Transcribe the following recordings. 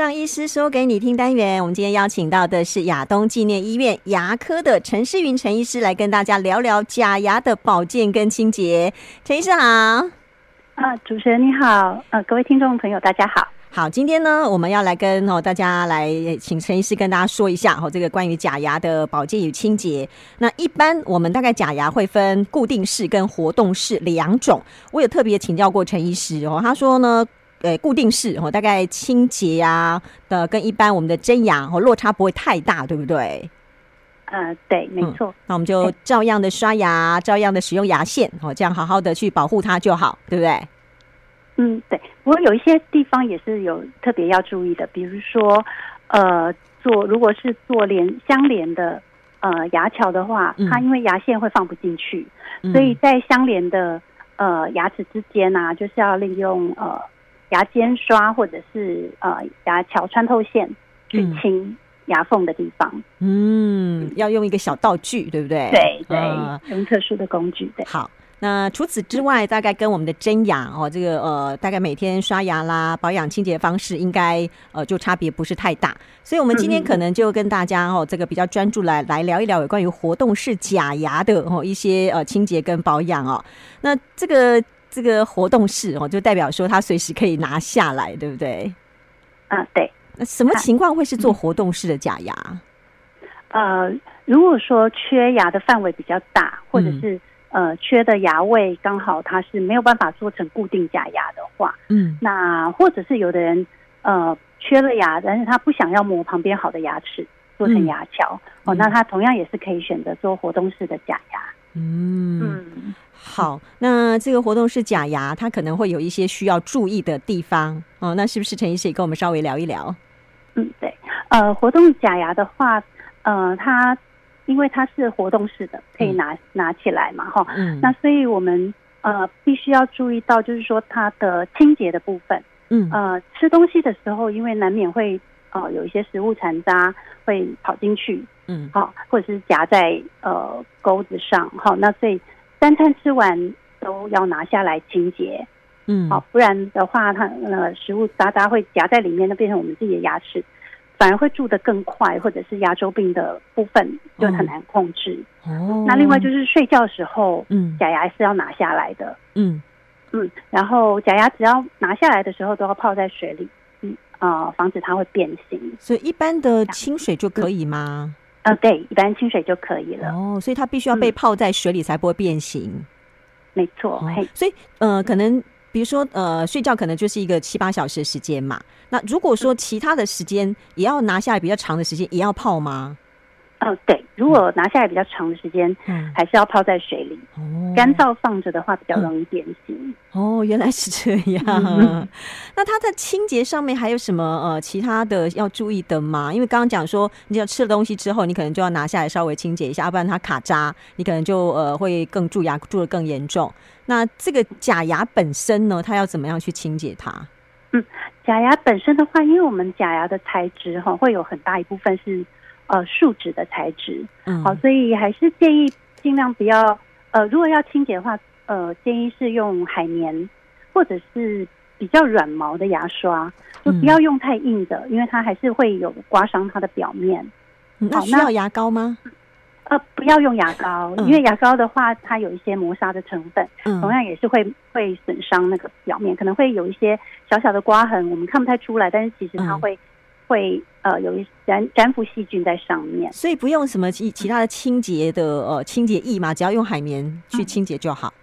让医师说给你听单元，我们今天邀请到的是亚东纪念医院牙科的陈诗云陈医师来跟大家聊聊假牙的保健跟清洁。陈医师好，啊，主持人你好，呃，各位听众朋友大家好。好，今天呢，我们要来跟哦大家来请陈医师跟大家说一下哦，这个关于假牙的保健与清洁。那一般我们大概假牙会分固定式跟活动式两种。我有特别请教过陈医师哦，他说呢。呃，固定式哦，大概清洁啊的跟一般我们的真牙哦落差不会太大，对不对？呃，对，没错。嗯，那我们就照样的刷牙，照样的使用牙线哦，这样好好的去保护它就好，对不对？嗯，对。不过有一些地方也是有特别要注意的，比如说呃，做如果是做连相连的呃牙桥的话，嗯，它因为牙线会放不进去，嗯，所以在相连的呃牙齿之间呢，啊，就是要利用呃。牙尖刷或者是呃牙桥穿透线去清牙缝的地方，嗯，嗯，要用一个小道具，对不对？对对，用特殊的工具。对，好。那除此之外，大概跟我们的真牙哦，这个呃，大概每天刷牙啦、保养清洁的方式，应该呃就差别不是太大。所以，我们今天可能就跟大家哦，这个比较专注来来聊一聊有关于活动式假牙的哦一些呃清洁跟保养哦。那这个。这个活动式哦，就代表说他随时可以拿下来，对不对？啊，对。那什么情况会是做活动式的假牙？呃，如果说缺牙的范围比较大，或者是、嗯、呃缺的牙位刚好它是没有办法做成固定假牙的话，嗯，那或者是有的人呃缺了牙，但是他不想要磨旁边好的牙齿做成牙桥、嗯、哦，那他同样也是可以选择做活动式的假牙。嗯。嗯。好，那这个活动是假牙，它可能会有一些需要注意的地方。哦。那是不是陈医师也跟我们稍微聊一聊？嗯，对，呃，活动假牙的话，呃，它因为它是活动式的，可以拿、嗯、拿起来嘛，哈，嗯，那所以我们呃必须要注意到，就是说它的清洁的部分，嗯，呃，吃东西的时候，因为难免会呃有一些食物残渣会跑进去，嗯，好，或者是夹在呃钩子上，好，那所以。三餐吃完都要拿下来清洁，嗯，好，不然的话，它呃食物渣渣会夹在里面，那变成我们自己的牙齿，反而会蛀得更快，或者是牙周病的部分就很难控制。哦，那另外就是睡觉的时候，嗯，假牙是要拿下来的，嗯嗯，然后假牙只要拿下来的时候都要泡在水里，呃，防止它会变形。所以一般的清水就可以吗？呃，对，一般清水就可以了。哦，所以它必须要被泡在水里才不会变形。嗯、没错，哦、所以呃，可能比如说呃，睡觉可能就是一个七八小时的时间嘛。那如果说其他的时间也要拿下来比较长的时间，也要泡吗？哦，对，如果拿下来比较长的时间，嗯，还是要泡在水里。哦，干燥放着的话比较容易变形。嗯。哦，原来是这样。嗯、那它在清洁上面还有什么呃其他的要注意的吗？因为刚刚讲说，你要吃了东西之后，你可能就要拿下来稍微清洁一下，要不然它卡渣，你可能就呃会更蛀牙，蛀的更严重。那这个假牙本身呢，它要怎么样去清洁它？嗯，假牙本身的话，因为我们假牙的材质哈，会有很大一部分是。呃，树脂的材质，嗯，好，所以还是建议尽量不要，呃，如果要清洁的话，呃，建议是用海绵或者是比较软毛的牙刷，就不要用太硬的，嗯，因为它还是会有刮伤它的表面。那需要牙膏吗？呃，不要用牙膏，嗯，因为牙膏的话，它有一些磨砂的成分，嗯，同样也是会会损伤那个表面，可能会有一些小小的刮痕，我们看不太出来，但是其实它会。嗯会呃有一粘粘附细菌在上面，所以不用什么其其他的清洁的呃清洁液嘛，只要用海绵去清洁就好。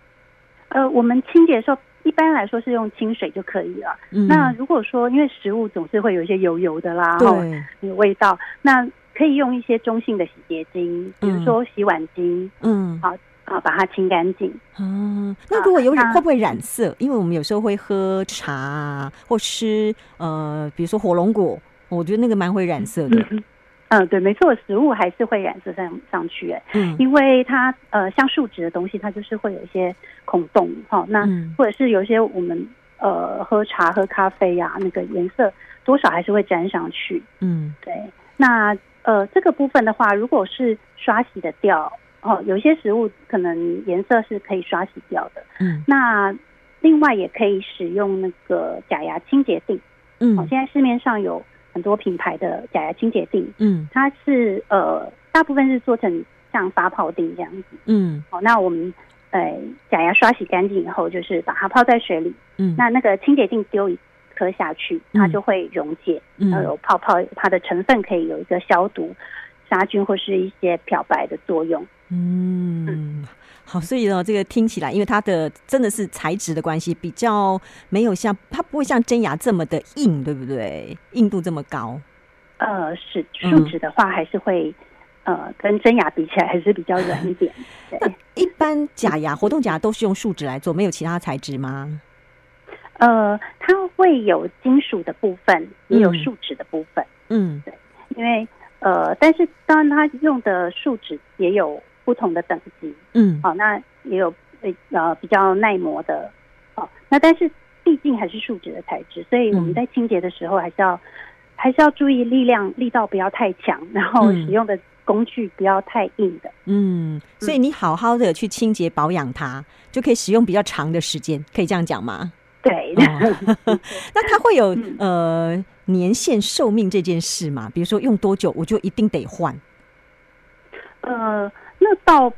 呃，我们清洁的时候一般来说是用清水就可以了。嗯、那如果说因为食物总是会有一些油油的啦，对，有味道，那可以用一些中性的洗洁精，比如说洗碗精，嗯，好啊，把它清干净。嗯，那如果有染会不会染色？因为我们有时候会喝茶啊，或吃呃，比如说火龙果。我觉得那个蛮会染色的。嗯，嗯，对，没错，食物还是会染色上上去，哎，嗯，因为它呃，像树脂的东西，它就是会有一些孔洞，哈，那或者是有一些我们呃喝茶、喝咖啡呀，啊，那个颜色多少还是会沾上去，嗯，对。那呃，这个部分的话，如果是刷洗的掉，哦，有些食物可能颜色是可以刷洗掉的，嗯，那另外也可以使用那个假牙清洁剂，嗯，哦，现在市面上有。很多品牌的假牙清洁錠，嗯，它是呃大部分是做成像发泡锭这样子，嗯，好，那我们呃假牙刷洗干净以后，就是把它泡在水里，嗯，那那个清洁錠丢一颗下去，它就会溶解，嗯，然后有泡泡，它的成分可以有一个消毒、杀菌或是一些漂白的作用，嗯。嗯好，所以呢，这个听起来，因为它的真的是材质的关系，比较没有像它不会像真牙这么的硬，对不对？硬度这么高。呃，是树脂的话，还是会、嗯、呃跟真牙比起来还是比较软一点。对，一般假牙活动假牙都是用树脂来做，没有其他材质吗？呃，它会有金属的部分，也有树脂的部分。嗯，对，因为呃，但是当然它用的树脂也有。不同的等级，嗯，好，那也有呃比较耐磨的，哦，那但是毕竟还是树脂的材质，所以我们在清洁的时候还是要、嗯、还是要注意力量力道不要太强，然后使用的工具不要太硬的，嗯，所以你好好的去清洁保养它，就可以使用比较长的时间，可以这样讲吗？对，哦、那它会有 呃年限寿命这件事吗？比如说用多久我就一定得换？呃。那倒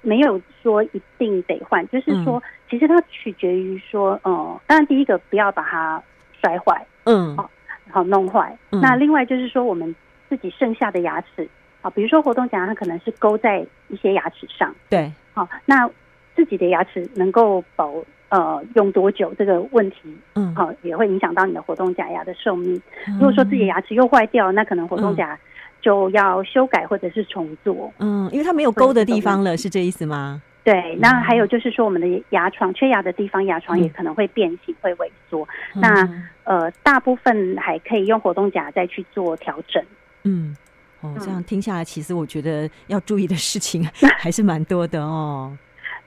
没有说一定得换，就是说，其实它取决于说，呃，当然第一个不要把它摔坏，嗯，好，好弄坏。那另外就是说，我们自己剩下的牙齿，啊，比如说活动假牙，它可能是勾在一些牙齿上，对，好，那自己的牙齿能够保呃用多久这个问题，嗯，好，也会影响到你的活动假牙的寿命。如果说自己的牙齿又坏掉，那可能活动假牙。就要修改或者是重做，嗯，因为它没有勾的地方了，是这意思吗？对，那还有就是说，我们的牙床缺牙的地方，牙床也可能会变形、嗯、会萎缩。那呃，大部分还可以用活动夹再去做调整。嗯，哦，这样听下来，其实我觉得要注意的事情 还是蛮多的哦。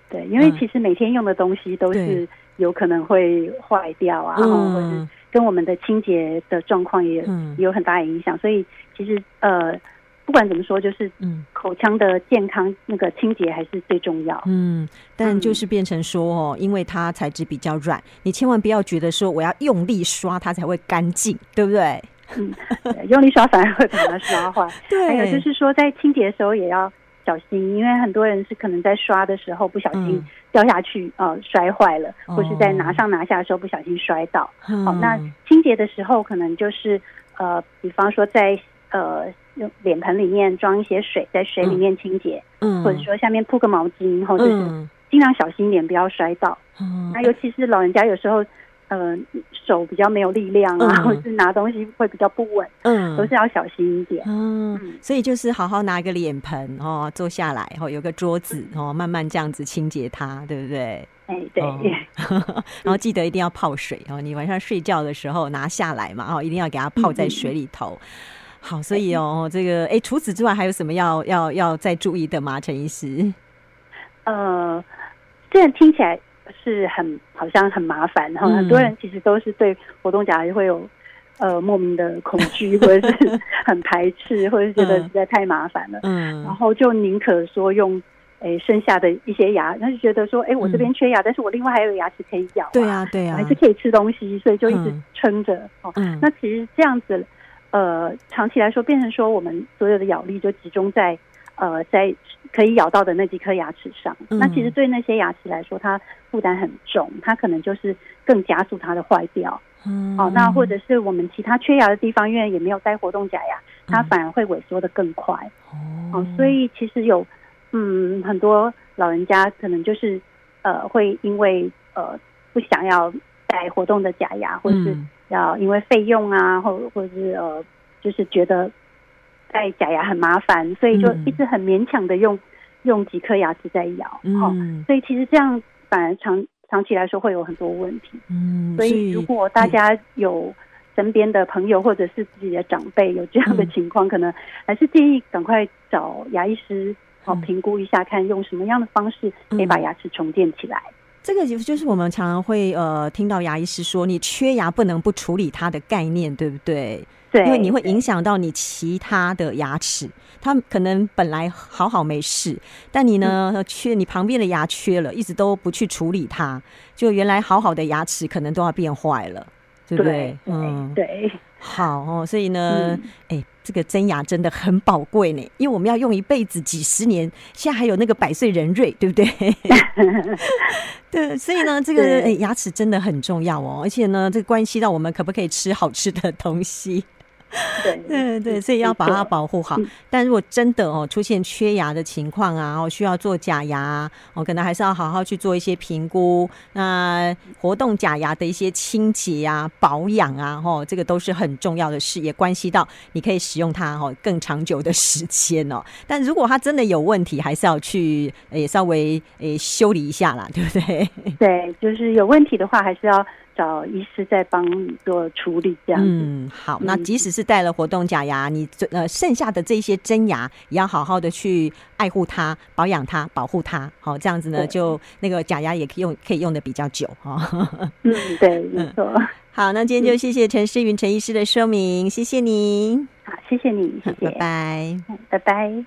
对，因为其实每天用的东西都是有可能会坏掉啊，嗯、或者是跟我们的清洁的状况也有很大的影响，所以。其实呃，不管怎么说，就是嗯，口腔的健康那个清洁还是最重要。嗯，但就是变成说哦，因为它材质比较软，你千万不要觉得说我要用力刷它才会干净，对不对？嗯，用力刷反而会把它刷坏。对，还有就是说，在清洁的时候也要小心，因为很多人是可能在刷的时候不小心掉下去，嗯、呃，摔坏了，或是在拿上拿下的时候不小心摔倒。好、嗯哦，那清洁的时候可能就是呃，比方说在。呃，用脸盆里面装一些水，在水里面清洁，嗯，或者说下面铺个毛巾，或者是尽量小心一点，不要摔倒。嗯，那尤其是老人家有时候，呃，手比较没有力量啊，嗯、或者是拿东西会比较不稳，嗯，都是要小心一点。嗯，所以就是好好拿一个脸盆哦，坐下来，然后有个桌子哦，慢慢这样子清洁它，对不对？哎，对。哦、然后记得一定要泡水哦，你晚上睡觉的时候拿下来嘛，哦，一定要给它泡在水 里头。嗯好，所以哦，这个哎，除此之外还有什么要要要再注意的吗？陈医师？呃，这样听起来是很好像很麻烦，然后很多人其实都是对活动假牙会有呃莫名的恐惧，或者是 很排斥，或者是觉得实在太麻烦了。嗯，然后就宁可说用哎剩下的一些牙，他就觉得说哎，我这边缺牙，但是我另外还有牙齿可以咬，对啊对啊，还是可以吃东西，所以就一直撑着。哦，那其实这样子。呃，长期来说，变成说我们所有的咬力就集中在呃，在可以咬到的那几颗牙齿上。嗯。那其实对那些牙齿来说，它负担很重，它可能就是更加速它的坏掉。嗯。哦，那或者是我们其他缺牙的地方，因为也没有戴活动假牙，它反而会萎缩的更快。哦。哦，所以其实有嗯很多老人家可能就是呃会因为呃不想要戴活动的假牙，或者是。要因为费用啊，或或者是呃，就是觉得戴假牙很麻烦，所以就一直很勉强的用、嗯、用几颗牙齿在咬，嗯，所以其实这样反而长长期来说会有很多问题，嗯，所以如果大家有身边的朋友或者是自己的长辈有这样的情况，嗯、可能还是建议赶快找牙医师好评估一下，看用什么样的方式可以把牙齿重建起来。这个就就是我们常常会呃听到牙医师说，你缺牙不能不处理它的概念，对不对？对，因为你会影响到你其他的牙齿，它可能本来好好没事，但你呢、嗯、缺你旁边的牙缺了，一直都不去处理它，就原来好好的牙齿可能都要变坏了，对不对？对嗯，对。好哦，所以呢，哎、嗯。欸这个真牙真的很宝贵呢，因为我们要用一辈子几十年，现在还有那个百岁人瑞，对不对？对，所以呢，这个牙齿真的很重要哦，而且呢，这个关系到我们可不可以吃好吃的东西。对对 对，所以要把它保护好。但如果真的哦出现缺牙的情况啊，哦需要做假牙，哦可能还是要好好去做一些评估。那活动假牙的一些清洁啊、保养啊，哦这个都是很重要的事，也关系到你可以使用它哦更长久的时间哦。但如果它真的有问题，还是要去诶稍微诶修理一下啦，对不对？对，就是有问题的话，还是要。找医师再帮你做处理，这样子。嗯，好。那即使是戴了活动假牙，你呃剩下的这些真牙也要好好的去爱护它、保养它、保护它。好，这样子呢，就那个假牙也可以用，可以用的比较久哈。嗯，对，没错。好，那今天就谢谢陈诗云陈医师的说明，谢谢你。好，谢谢你，谢谢，拜拜，拜拜。